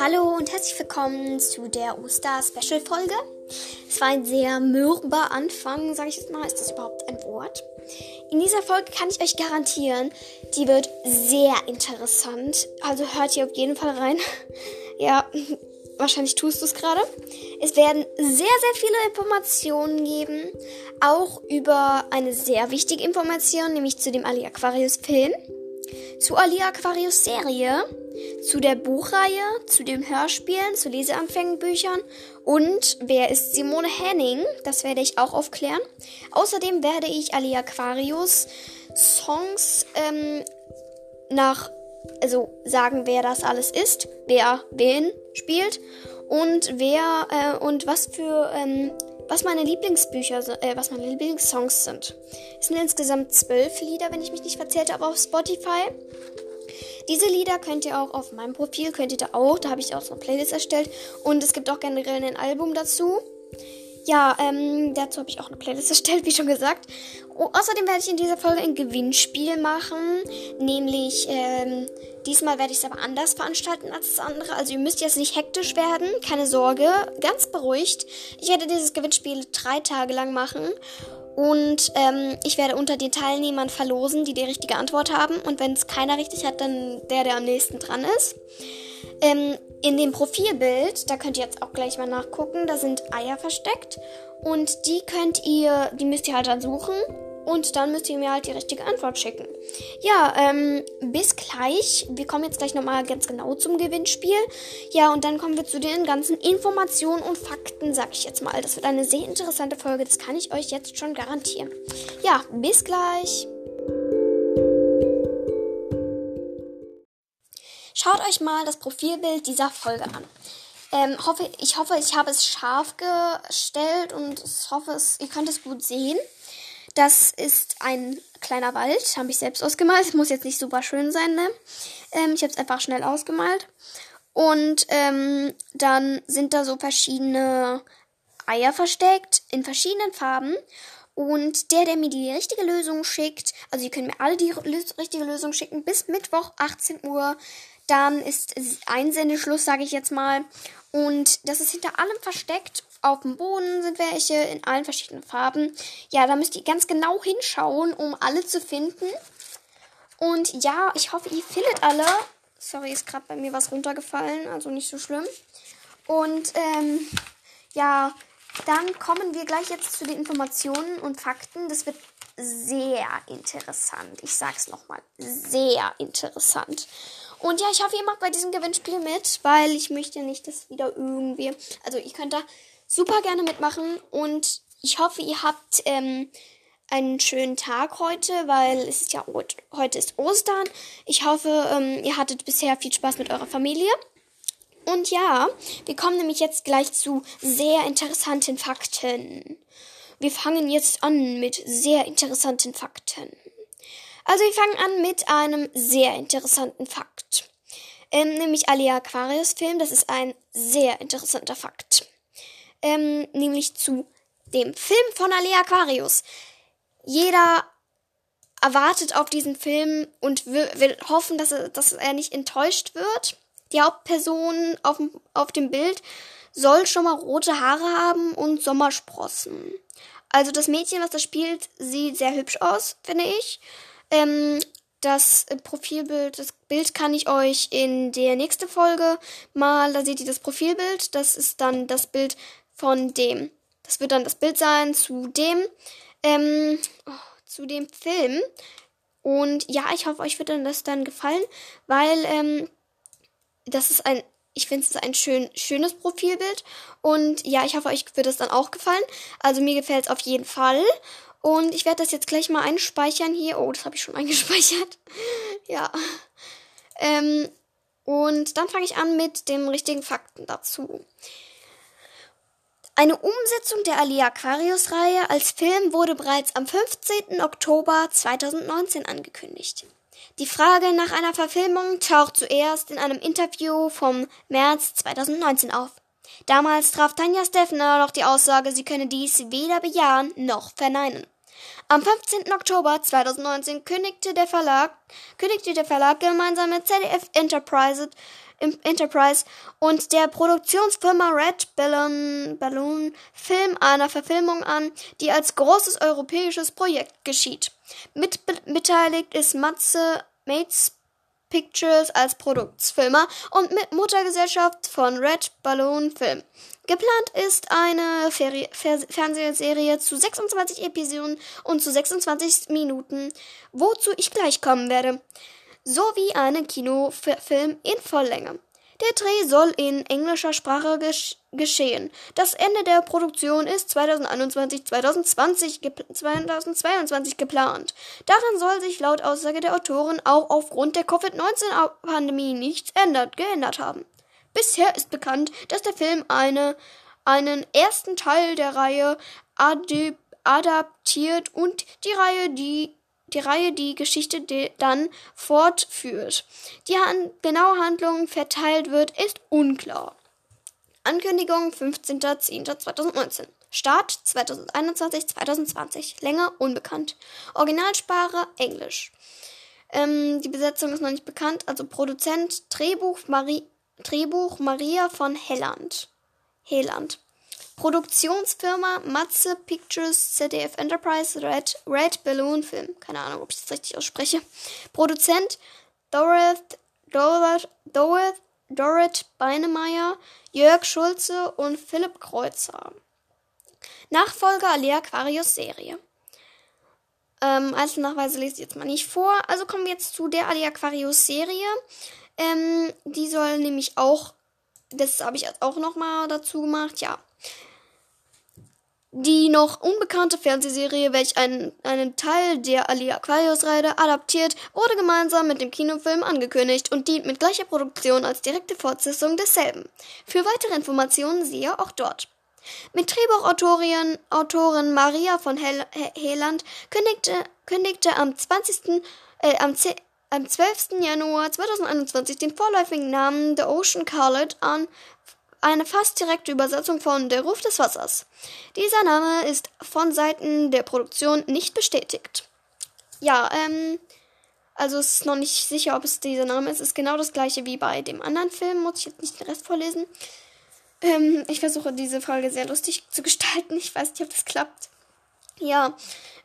Hallo und herzlich willkommen zu der Oster-Special-Folge. Es war ein sehr mürber Anfang, sage ich jetzt mal. Ist das überhaupt ein Wort? In dieser Folge kann ich euch garantieren, die wird sehr interessant. Also hört ihr auf jeden Fall rein. ja, wahrscheinlich tust du es gerade. Es werden sehr, sehr viele Informationen geben. Auch über eine sehr wichtige Information, nämlich zu dem Ali Aquarius Film. Zu Ali Aquarius Serie zu der Buchreihe, zu den Hörspielen, zu Leseanfängenbüchern und wer ist Simone Henning? Das werde ich auch aufklären. Außerdem werde ich Ali Aquarius Songs ähm, nach, also sagen, wer das alles ist, wer wen spielt und wer äh, und was für ähm, was meine Lieblingsbücher, äh, was meine Lieblingssongs sind. Es sind insgesamt zwölf Lieder, wenn ich mich nicht verzählt habe, auf Spotify. Diese Lieder könnt ihr auch auf meinem Profil, könnt ihr da auch, da habe ich auch so eine Playlist erstellt. Und es gibt auch generell ein Album dazu. Ja, ähm, dazu habe ich auch eine Playlist erstellt, wie schon gesagt. Oh, außerdem werde ich in dieser Folge ein Gewinnspiel machen. Nämlich, ähm, diesmal werde ich es aber anders veranstalten als das andere. Also ihr müsst jetzt nicht hektisch werden, keine Sorge, ganz beruhigt. Ich werde dieses Gewinnspiel drei Tage lang machen. Und ähm, ich werde unter den Teilnehmern verlosen, die die richtige Antwort haben. Und wenn es keiner richtig hat, dann der, der am nächsten dran ist. Ähm, in dem Profilbild, da könnt ihr jetzt auch gleich mal nachgucken, da sind Eier versteckt. Und die könnt ihr, die müsst ihr halt dann suchen. Und dann müsst ihr mir halt die richtige Antwort schicken. Ja, ähm, bis gleich. Wir kommen jetzt gleich nochmal ganz genau zum Gewinnspiel. Ja, und dann kommen wir zu den ganzen Informationen und Fakten, sag ich jetzt mal. Das wird eine sehr interessante Folge, das kann ich euch jetzt schon garantieren. Ja, bis gleich. Schaut euch mal das Profilbild dieser Folge an. Ähm, hoffe, ich hoffe, ich habe es scharf gestellt und ich hoffe, es, ihr könnt es gut sehen. Das ist ein kleiner Wald, habe ich selbst ausgemalt. Muss jetzt nicht super schön sein, ne? Ähm, ich habe es einfach schnell ausgemalt. Und ähm, dann sind da so verschiedene Eier versteckt in verschiedenen Farben. Und der, der mir die richtige Lösung schickt, also ihr könnt mir alle die richtige Lösung schicken bis Mittwoch 18 Uhr. Dann ist Einsendeschluss, sage ich jetzt mal. Und das ist hinter allem versteckt auf dem Boden sind welche in allen verschiedenen Farben. Ja, da müsst ihr ganz genau hinschauen, um alle zu finden. Und ja, ich hoffe, ihr findet alle. Sorry, ist gerade bei mir was runtergefallen, also nicht so schlimm. Und ähm, ja, dann kommen wir gleich jetzt zu den Informationen und Fakten. Das wird sehr interessant. Ich sag's nochmal, sehr interessant. Und ja, ich hoffe, ihr macht bei diesem Gewinnspiel mit, weil ich möchte nicht, dass wieder irgendwie. Also, ihr könnt da super gerne mitmachen und ich hoffe, ihr habt ähm, einen schönen Tag heute, weil es ist ja heute ist Ostern. Ich hoffe, ähm, ihr hattet bisher viel Spaß mit eurer Familie. Und ja, wir kommen nämlich jetzt gleich zu sehr interessanten Fakten. Wir fangen jetzt an mit sehr interessanten Fakten. Also wir fangen an mit einem sehr interessanten Fakt. Ähm, nämlich Alia Aquarius Film, das ist ein sehr interessanter Fakt ähm, nämlich zu dem Film von Alea Aquarius. Jeder erwartet auf diesen Film und will, will hoffen, dass er, dass er nicht enttäuscht wird. Die Hauptperson auf, auf dem Bild soll schon mal rote Haare haben und Sommersprossen. Also das Mädchen, was da spielt, sieht sehr hübsch aus, finde ich. Ähm, das Profilbild, das Bild kann ich euch in der nächsten Folge mal, da seht ihr das Profilbild. Das ist dann das Bild von dem. Das wird dann das Bild sein zu dem, ähm, oh, zu dem Film. Und ja, ich hoffe, euch wird dann das dann gefallen, weil ähm, das ist ein, ich finde es ein schön, schönes Profilbild. Und ja, ich hoffe, euch wird es dann auch gefallen. Also mir gefällt es auf jeden Fall. Und ich werde das jetzt gleich mal einspeichern hier. Oh, das habe ich schon eingespeichert. ja. Ähm, und dann fange ich an mit den richtigen Fakten dazu. Eine Umsetzung der Ali Aquarius Reihe als Film wurde bereits am 15. Oktober 2019 angekündigt. Die Frage nach einer Verfilmung taucht zuerst in einem Interview vom März 2019 auf. Damals traf Tanja Steffner noch die Aussage, sie könne dies weder bejahen noch verneinen. Am 15. Oktober 2019 kündigte der Verlag, kündigte der Verlag gemeinsam mit ZDF Enterprise, Enterprise und der Produktionsfirma Red Balloon, Balloon Film einer Verfilmung an, die als großes europäisches Projekt geschieht. Mit beteiligt ist Matze Mates Pictures als Produktsfilmer und mit Muttergesellschaft von Red Balloon Film. Geplant ist eine Ferie Fer Fernsehserie zu 26 Episoden und zu 26 Minuten, wozu ich gleich kommen werde, sowie einen Kinofilm in Volllänge. Der Dreh soll in englischer Sprache gesch geschehen. Das Ende der Produktion ist 2021 2020 ge 2022 geplant. Daran soll sich laut Aussage der Autoren auch aufgrund der Covid-19-Pandemie nichts ändert, geändert haben. Bisher ist bekannt, dass der Film eine, einen ersten Teil der Reihe adaptiert und die Reihe die die Reihe die Geschichte dann fortführt. Die han genaue Handlung verteilt wird, ist unklar. Ankündigung 15.10.2019. Start 2021-2020. Länge unbekannt. Originalsprache Englisch. Ähm, die Besetzung ist noch nicht bekannt. Also Produzent Drehbuch, Marie, Drehbuch Maria von Helland. Heland. Produktionsfirma Matze Pictures ZDF Enterprise Red, Red Balloon Film. Keine Ahnung, ob ich das richtig ausspreche. Produzent Dorothy, Dorothy, Dorrit Beinemeyer, Jörg Schulze und Philipp Kreuzer. Nachfolger Alea Aquarius Serie. Ähm, Einzelnachweise lese ich jetzt mal nicht vor. Also kommen wir jetzt zu der Alea Aquarius Serie. Ähm, die soll nämlich auch, das habe ich auch nochmal dazu gemacht, ja. Die noch unbekannte Fernsehserie, welche einen, einen Teil der Ali Aquarius-Reihe adaptiert, wurde gemeinsam mit dem Kinofilm angekündigt und dient mit gleicher Produktion als direkte Fortsetzung desselben. Für weitere Informationen siehe auch dort. Mit Drehbuchautorin Autorin Maria von Hel Heland kündigte, kündigte am 20. Äh, am, am 12. Januar 2021 den vorläufigen Namen The Ocean Colored an eine fast direkte Übersetzung von Der Ruf des Wassers. Dieser Name ist von Seiten der Produktion nicht bestätigt. Ja, ähm, also es ist noch nicht sicher, ob es dieser Name ist. Es ist genau das gleiche wie bei dem anderen Film. Muss ich jetzt nicht den Rest vorlesen. Ähm, ich versuche diese Folge sehr lustig zu gestalten. Ich weiß nicht, ob das klappt. Ja,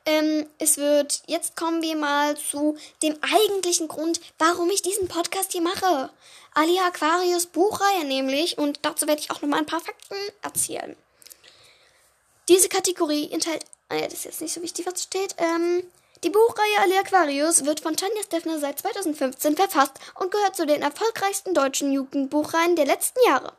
ähm, es wird, jetzt kommen wir mal zu dem eigentlichen Grund, warum ich diesen Podcast hier mache. Alia Aquarius Buchreihe nämlich und dazu werde ich auch nochmal ein paar Fakten erzählen. Diese Kategorie enthält, ja, das ist jetzt nicht so wichtig, was steht, ähm, die Buchreihe Ali Aquarius wird von Tanja Steffner seit 2015 verfasst und gehört zu den erfolgreichsten deutschen Jugendbuchreihen der letzten Jahre.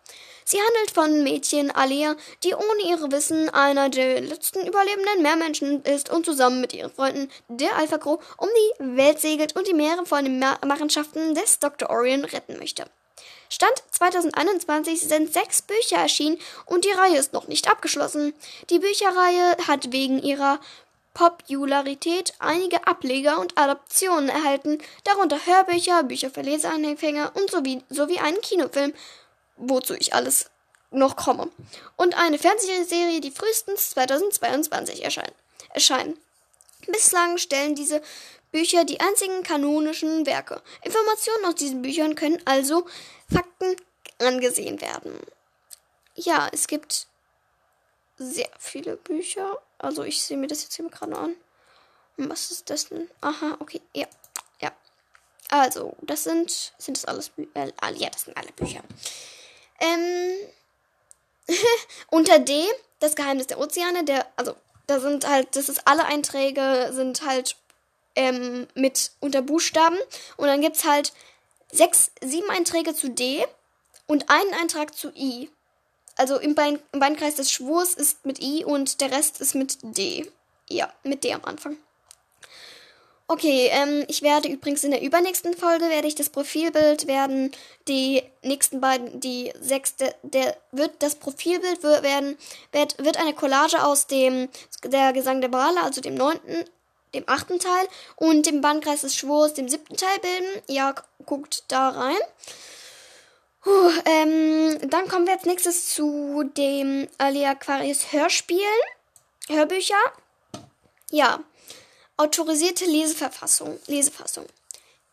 Sie handelt von Mädchen Alia, die ohne ihre Wissen einer der letzten überlebenden Meermenschen ist und zusammen mit ihren Freunden, der Alpha Crew, um die Welt segelt und die Meere von den Machenschaften des Dr. Orion retten möchte. Stand 2021 sind sechs Bücher erschienen und die Reihe ist noch nicht abgeschlossen. Die Bücherreihe hat wegen ihrer Popularität einige Ableger und Adaptionen erhalten, darunter Hörbücher, Bücher für Leseanfänger und sowie, sowie einen Kinofilm, wozu ich alles noch komme. Und eine Fernsehserie, die frühestens 2022 erscheinen. erscheinen. Bislang stellen diese Bücher die einzigen kanonischen Werke. Informationen aus diesen Büchern können also Fakten angesehen werden. Ja, es gibt sehr viele Bücher. Also ich sehe mir das jetzt hier gerade an. Und was ist das denn? Aha, okay, ja. Ja. Also, das sind. Sind das alles Bücher? Äh, ja, das sind alle Bücher. Ähm. unter D, das Geheimnis der Ozeane, der. Also, da sind halt. Das ist alle Einträge sind halt ähm, mit unter Buchstaben. Und dann gibt es halt sechs, sieben Einträge zu D und einen Eintrag zu I also im, Bein, im Beinkreis des Schwurs ist mit I und der Rest ist mit D. Ja, mit D am Anfang. Okay, ähm, ich werde übrigens in der übernächsten Folge werde ich das Profilbild werden die nächsten beiden, die sechste, der wird das Profilbild werden, wird, wird eine Collage aus dem der Gesang der Bale, also dem neunten, dem achten Teil und dem Bandkreis des Schwurs, dem siebten Teil bilden. Ja, guckt da rein. Puh, ähm, dann kommen wir als nächstes zu dem Ali Aquarius Hörspielen. Hörbücher. Ja. Autorisierte Leseverfassung. Lesefassung.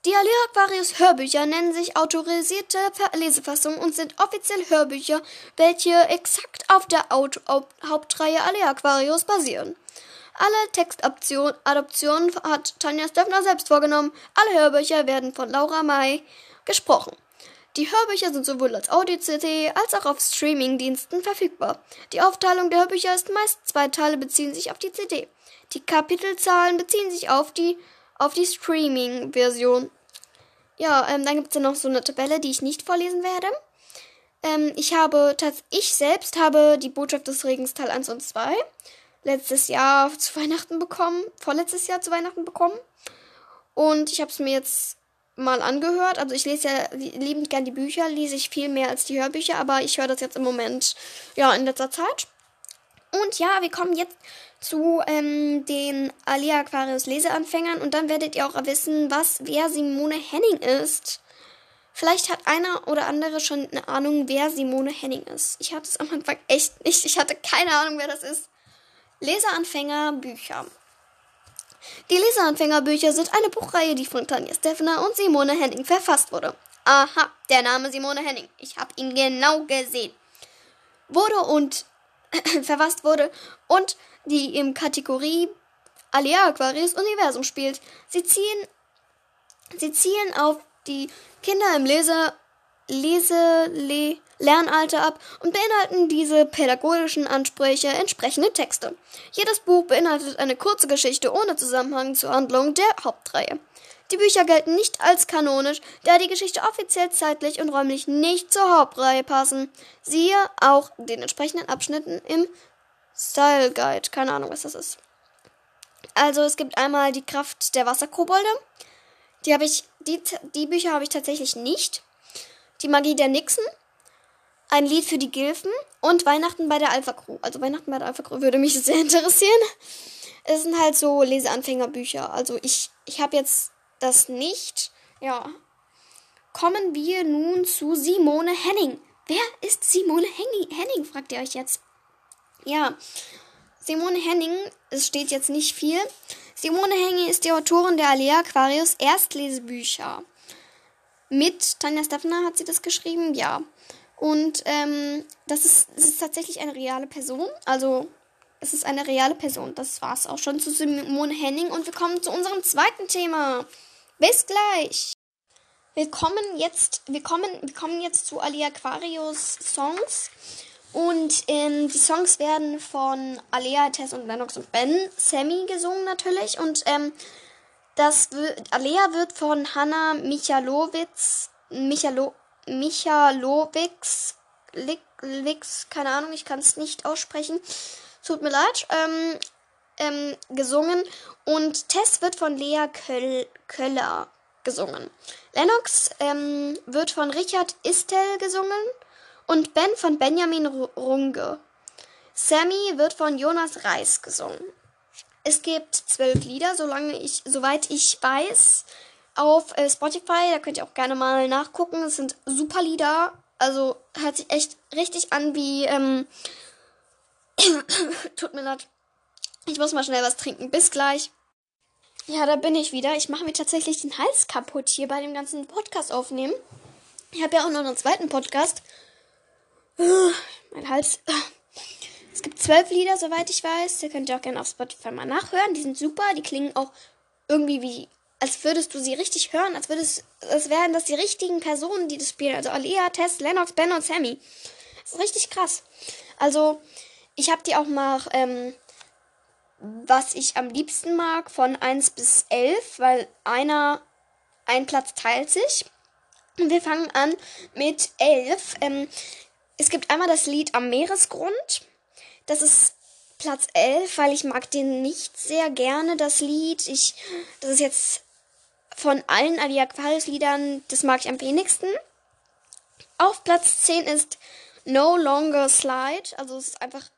Die Alea Aquarius Hörbücher nennen sich autorisierte Lesefassung und sind offiziell Hörbücher, welche exakt auf der Auto Hauptreihe Alea Aquarius basieren. Alle Textadoptionen hat Tanja Steffner selbst vorgenommen. Alle Hörbücher werden von Laura May gesprochen. Die Hörbücher sind sowohl als Audio-CD als auch auf Streaming-Diensten verfügbar. Die Aufteilung der Hörbücher ist meist zwei Teile beziehen sich auf die CD. Die Kapitelzahlen beziehen sich auf die auf die Streaming-Version. Ja, ähm, dann gibt es ja noch so eine Tabelle, die ich nicht vorlesen werde. Ähm, ich habe, ich selbst habe die Botschaft des Regens Teil 1 und 2 letztes Jahr zu Weihnachten bekommen, vorletztes Jahr zu Weihnachten bekommen. Und ich habe es mir jetzt mal angehört. Also ich lese ja liebend gern die Bücher, lese ich viel mehr als die Hörbücher, aber ich höre das jetzt im Moment, ja, in letzter Zeit. Und ja, wir kommen jetzt zu ähm, den Alia Aquarius Leseanfängern und dann werdet ihr auch wissen, was wer Simone Henning ist. Vielleicht hat einer oder andere schon eine Ahnung, wer Simone Henning ist. Ich hatte es am Anfang echt nicht. Ich hatte keine Ahnung, wer das ist. Leseanfänger Bücher. Die Leseanfänger Bücher sind eine Buchreihe, die von Tanja Steffner und Simone Henning verfasst wurde. Aha, der Name Simone Henning. Ich habe ihn genau gesehen. Wurde und verfasst wurde und die im Kategorie Alea Aquarius Universum spielt. Sie ziehen, sie zielen auf die Kinder im Lese, Lese, Le, Lernalter ab und beinhalten diese pädagogischen Ansprüche entsprechende Texte. Jedes Buch beinhaltet eine kurze Geschichte ohne Zusammenhang zur Handlung der Hauptreihe. Die Bücher gelten nicht als kanonisch, da die Geschichte offiziell zeitlich und räumlich nicht zur Hauptreihe passen. Siehe auch den entsprechenden Abschnitten im Style Guide. Keine Ahnung, was das ist. Also es gibt einmal die Kraft der Wasserkobolde. Die habe ich, die, die Bücher habe ich tatsächlich nicht. Die Magie der Nixen. Ein Lied für die Gilfen und Weihnachten bei der Alpha Crew. Also Weihnachten bei der Alpha Crew würde mich sehr interessieren. Es sind halt so Leseanfängerbücher. Also ich, ich habe jetzt das nicht. Ja. Kommen wir nun zu Simone Henning. Wer ist Simone Henning? fragt ihr euch jetzt. Ja, Simone Henning, es steht jetzt nicht viel. Simone Henning ist die Autorin der Alea Aquarius Erstlesebücher. Mit Tanja Steffner hat sie das geschrieben, ja. Und ähm, das, ist, das ist tatsächlich eine reale Person. Also es ist eine reale Person. Das war es auch schon zu Simone Henning. Und wir kommen zu unserem zweiten Thema. Bis gleich. Wir kommen jetzt, wir kommen, wir kommen jetzt zu Ali Aquarius Songs. Und ähm, die Songs werden von Alea, Tess und Lennox und Ben, Sammy gesungen natürlich. Und ähm, das wird, Alea wird von Hanna Michalowitz, Michalo, Michalowicz, Wix, keine Ahnung, ich kann es nicht aussprechen. Tut mir leid. Ähm, ähm, gesungen und Tess wird von Lea Köll Köller gesungen. Lennox ähm, wird von Richard Istel gesungen und Ben von Benjamin Runge. Sammy wird von Jonas Reis gesungen. Es gibt zwölf Lieder, solange ich, soweit ich weiß, auf äh, Spotify. Da könnt ihr auch gerne mal nachgucken. Es sind super Lieder. Also hört sich echt richtig an wie. Ähm, tut mir leid. Ich muss mal schnell was trinken. Bis gleich. Ja, da bin ich wieder. Ich mache mir tatsächlich den Hals kaputt hier bei dem ganzen Podcast aufnehmen. Ich habe ja auch noch einen zweiten Podcast. Mein Hals. Es gibt zwölf Lieder, soweit ich weiß. Ihr könnt ihr auch gerne auf Spotify mal nachhören. Die sind super. Die klingen auch irgendwie wie, als würdest du sie richtig hören. Als würdest, als wären das die richtigen Personen, die das spielen. Also Alea, Tess, Lennox, Ben und Sammy. Das ist richtig krass. Also, ich habe die auch mal ähm, was ich am liebsten mag, von 1 bis 11, weil einer, ein Platz teilt sich. Und wir fangen an mit 11. Ähm, es gibt einmal das Lied Am Meeresgrund. Das ist Platz 11, weil ich mag den nicht sehr gerne, das Lied. Ich, das ist jetzt von allen Ali Aquarius Liedern, das mag ich am wenigsten. Auf Platz 10 ist No Longer Slide. Also es ist einfach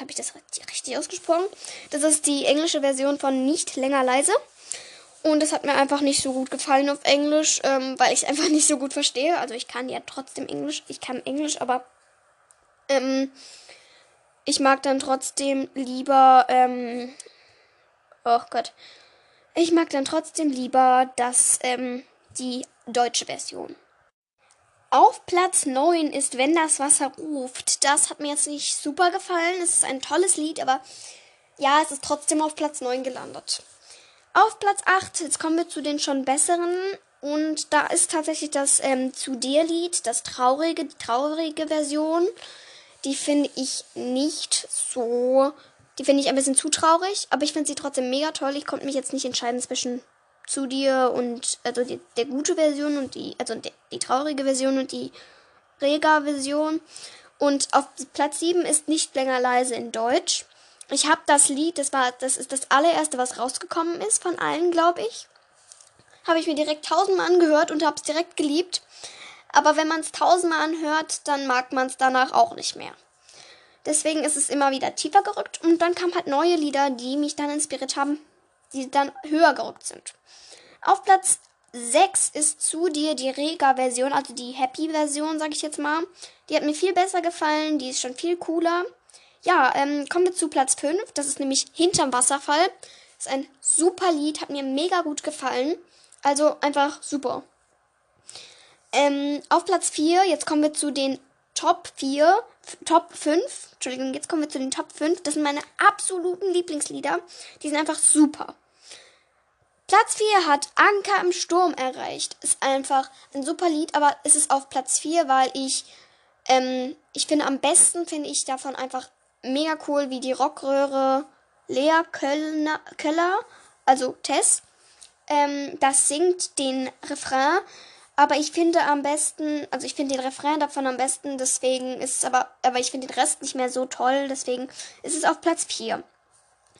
habe ich das richtig ausgesprochen? Das ist die englische Version von Nicht länger leise. Und das hat mir einfach nicht so gut gefallen auf Englisch, ähm, weil ich es einfach nicht so gut verstehe. Also ich kann ja trotzdem Englisch. Ich kann Englisch, aber ähm, ich mag dann trotzdem lieber, ähm, oh Gott, ich mag dann trotzdem lieber das, ähm, die deutsche Version. Auf Platz 9 ist Wenn das Wasser ruft. Das hat mir jetzt nicht super gefallen. Es ist ein tolles Lied, aber ja, es ist trotzdem auf Platz 9 gelandet. Auf Platz 8, jetzt kommen wir zu den schon besseren. Und da ist tatsächlich das ähm, Zu dir Lied, das traurige, die traurige Version. Die finde ich nicht so. Die finde ich ein bisschen zu traurig, aber ich finde sie trotzdem mega toll. Ich konnte mich jetzt nicht entscheiden zwischen zu dir und also die, der gute Version und die also die, die traurige Version und die Rega Version und auf Platz 7 ist nicht länger leise in Deutsch. Ich habe das Lied, das war das ist das allererste, was rausgekommen ist von allen, glaube ich. Habe ich mir direkt tausendmal angehört und habe es direkt geliebt. Aber wenn man es tausendmal anhört, dann mag man es danach auch nicht mehr. Deswegen ist es immer wieder tiefer gerückt und dann kamen halt neue Lieder, die mich dann inspiriert haben, die dann höher gerückt sind. Auf Platz 6 ist zu dir die Rega-Version, also die Happy-Version, sag ich jetzt mal. Die hat mir viel besser gefallen, die ist schon viel cooler. Ja, ähm, kommen wir zu Platz 5. Das ist nämlich Hinterm Wasserfall. Ist ein super Lied, hat mir mega gut gefallen. Also einfach super. Ähm, auf Platz 4, jetzt kommen wir zu den Top 4, Top 5. Entschuldigung, jetzt kommen wir zu den Top 5. Das sind meine absoluten Lieblingslieder. Die sind einfach super. Platz 4 hat Anker im Sturm erreicht. Ist einfach ein super Lied, aber es ist auf Platz 4, weil ich, ähm, ich finde am besten finde ich davon einfach mega cool, wie die Rockröhre Lea Köllner, Köller, also Tess, ähm, das singt den Refrain. Aber ich finde am besten, also ich finde den Refrain davon am besten, deswegen ist es aber, aber ich finde den Rest nicht mehr so toll, deswegen ist es auf Platz 4.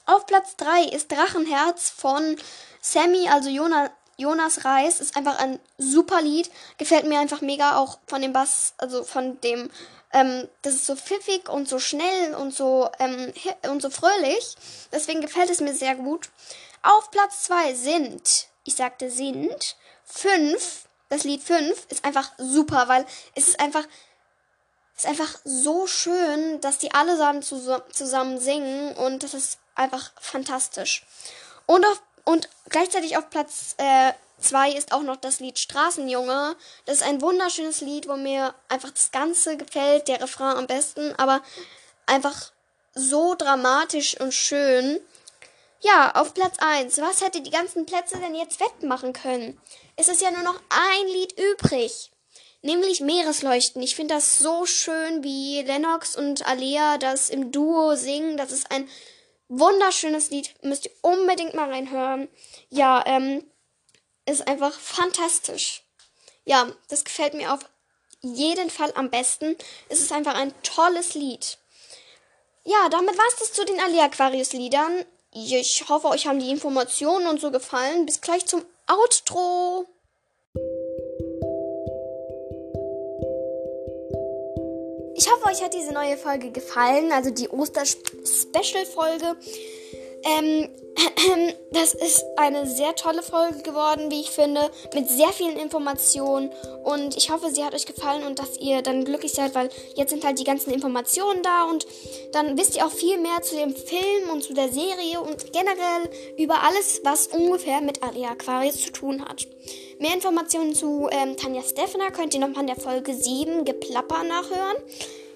Auf Platz 3 ist Drachenherz von Sammy, also Jonas, Jonas Reis, ist einfach ein super Lied. Gefällt mir einfach mega auch von dem Bass, also von dem, ähm, das ist so pfiffig und so schnell und so, ähm, und so fröhlich. Deswegen gefällt es mir sehr gut. Auf Platz 2 sind, ich sagte sind, 5, das Lied 5 ist einfach super, weil es ist einfach, es ist einfach so schön, dass die alle zusammen singen und das ist einfach fantastisch. Und, auf, und gleichzeitig auf Platz 2 äh, ist auch noch das Lied Straßenjunge. Das ist ein wunderschönes Lied, wo mir einfach das Ganze gefällt, der Refrain am besten, aber einfach so dramatisch und schön. Ja, auf Platz 1. Was hätte die ganzen Plätze denn jetzt wettmachen können? Es ist ja nur noch ein Lied übrig. Nämlich Meeresleuchten. Ich finde das so schön, wie Lennox und Alea das im Duo singen. Das ist ein wunderschönes Lied. Müsst ihr unbedingt mal reinhören. Ja, ähm, ist einfach fantastisch. Ja, das gefällt mir auf jeden Fall am besten. Es ist einfach ein tolles Lied. Ja, damit war es das zu den Ali Aquarius Liedern. Ich hoffe, euch haben die Informationen und so gefallen. Bis gleich zum Outro. Ich hoffe, euch hat diese neue Folge gefallen, also die Oster-Special-Folge. Ähm, das ist eine sehr tolle Folge geworden, wie ich finde, mit sehr vielen Informationen. Und ich hoffe, sie hat euch gefallen und dass ihr dann glücklich seid, weil jetzt sind halt die ganzen Informationen da und dann wisst ihr auch viel mehr zu dem Film und zu der Serie und generell über alles, was ungefähr mit Aria Aquarius zu tun hat. Mehr Informationen zu ähm, Tanja Steffner könnt ihr nochmal in der Folge 7 Geplapper nachhören.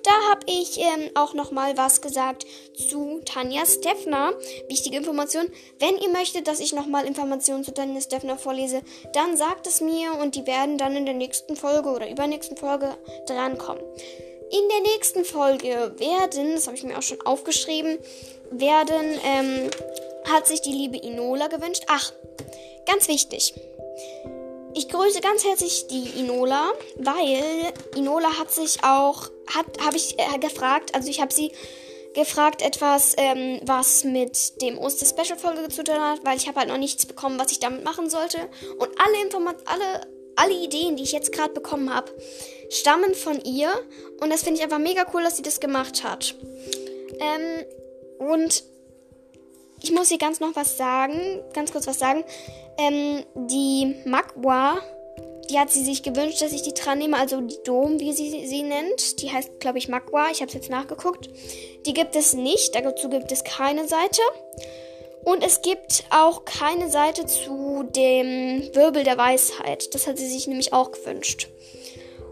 Da habe ich ähm, auch noch mal was gesagt zu Tanja Steffner. Wichtige Information. Wenn ihr möchtet, dass ich noch mal Informationen zu Tanja Steffner vorlese, dann sagt es mir und die werden dann in der nächsten Folge oder übernächsten Folge drankommen. In der nächsten Folge werden, das habe ich mir auch schon aufgeschrieben, werden, ähm, hat sich die liebe Inola gewünscht. Ach, ganz wichtig. Ich grüße ganz herzlich die Inola, weil Inola hat sich auch, habe ich äh, gefragt, also ich habe sie gefragt etwas, ähm, was mit dem Oster-Special-Folge zu tun hat, weil ich habe halt noch nichts bekommen, was ich damit machen sollte. Und alle Informationen, alle, alle Ideen, die ich jetzt gerade bekommen habe, stammen von ihr. Und das finde ich einfach mega cool, dass sie das gemacht hat. Ähm, und ich muss hier ganz noch was sagen, ganz kurz was sagen. Ähm, die Magwa, die hat sie sich gewünscht, dass ich die dran nehme, also die Dom, wie sie sie nennt. Die heißt, glaube ich, Magwa. Ich habe es jetzt nachgeguckt. Die gibt es nicht, dazu gibt es keine Seite. Und es gibt auch keine Seite zu dem Wirbel der Weisheit. Das hat sie sich nämlich auch gewünscht.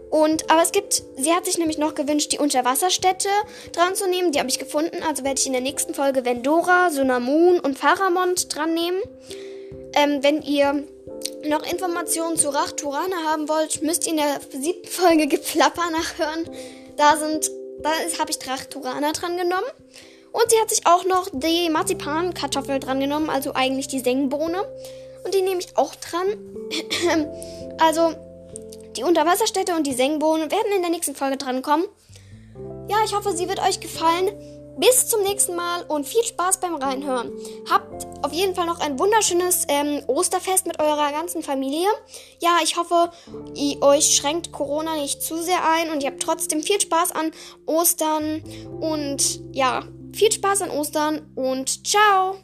Und, aber es gibt, sie hat sich nämlich noch gewünscht, die Unterwasserstädte dran zu nehmen. Die habe ich gefunden. Also werde ich in der nächsten Folge Vendora, Sunamun und Faramond dran nehmen. Ähm, wenn ihr noch Informationen zu Rachturana haben wollt, müsst ihr in der siebten Folge Geplapper nachhören. Da sind, da habe ich Rachturana dran genommen. Und sie hat sich auch noch die Marzipankartoffel dran genommen, also eigentlich die Sengbohne. Und die nehme ich auch dran. also die Unterwasserstädte und die Sengbohne werden in der nächsten Folge drankommen. Ja, ich hoffe, sie wird euch gefallen. Bis zum nächsten Mal und viel Spaß beim Reinhören. Habt auf jeden Fall noch ein wunderschönes ähm, Osterfest mit eurer ganzen Familie. Ja, ich hoffe, ihr, euch schränkt Corona nicht zu sehr ein und ihr habt trotzdem viel Spaß an Ostern. Und ja, viel Spaß an Ostern und ciao!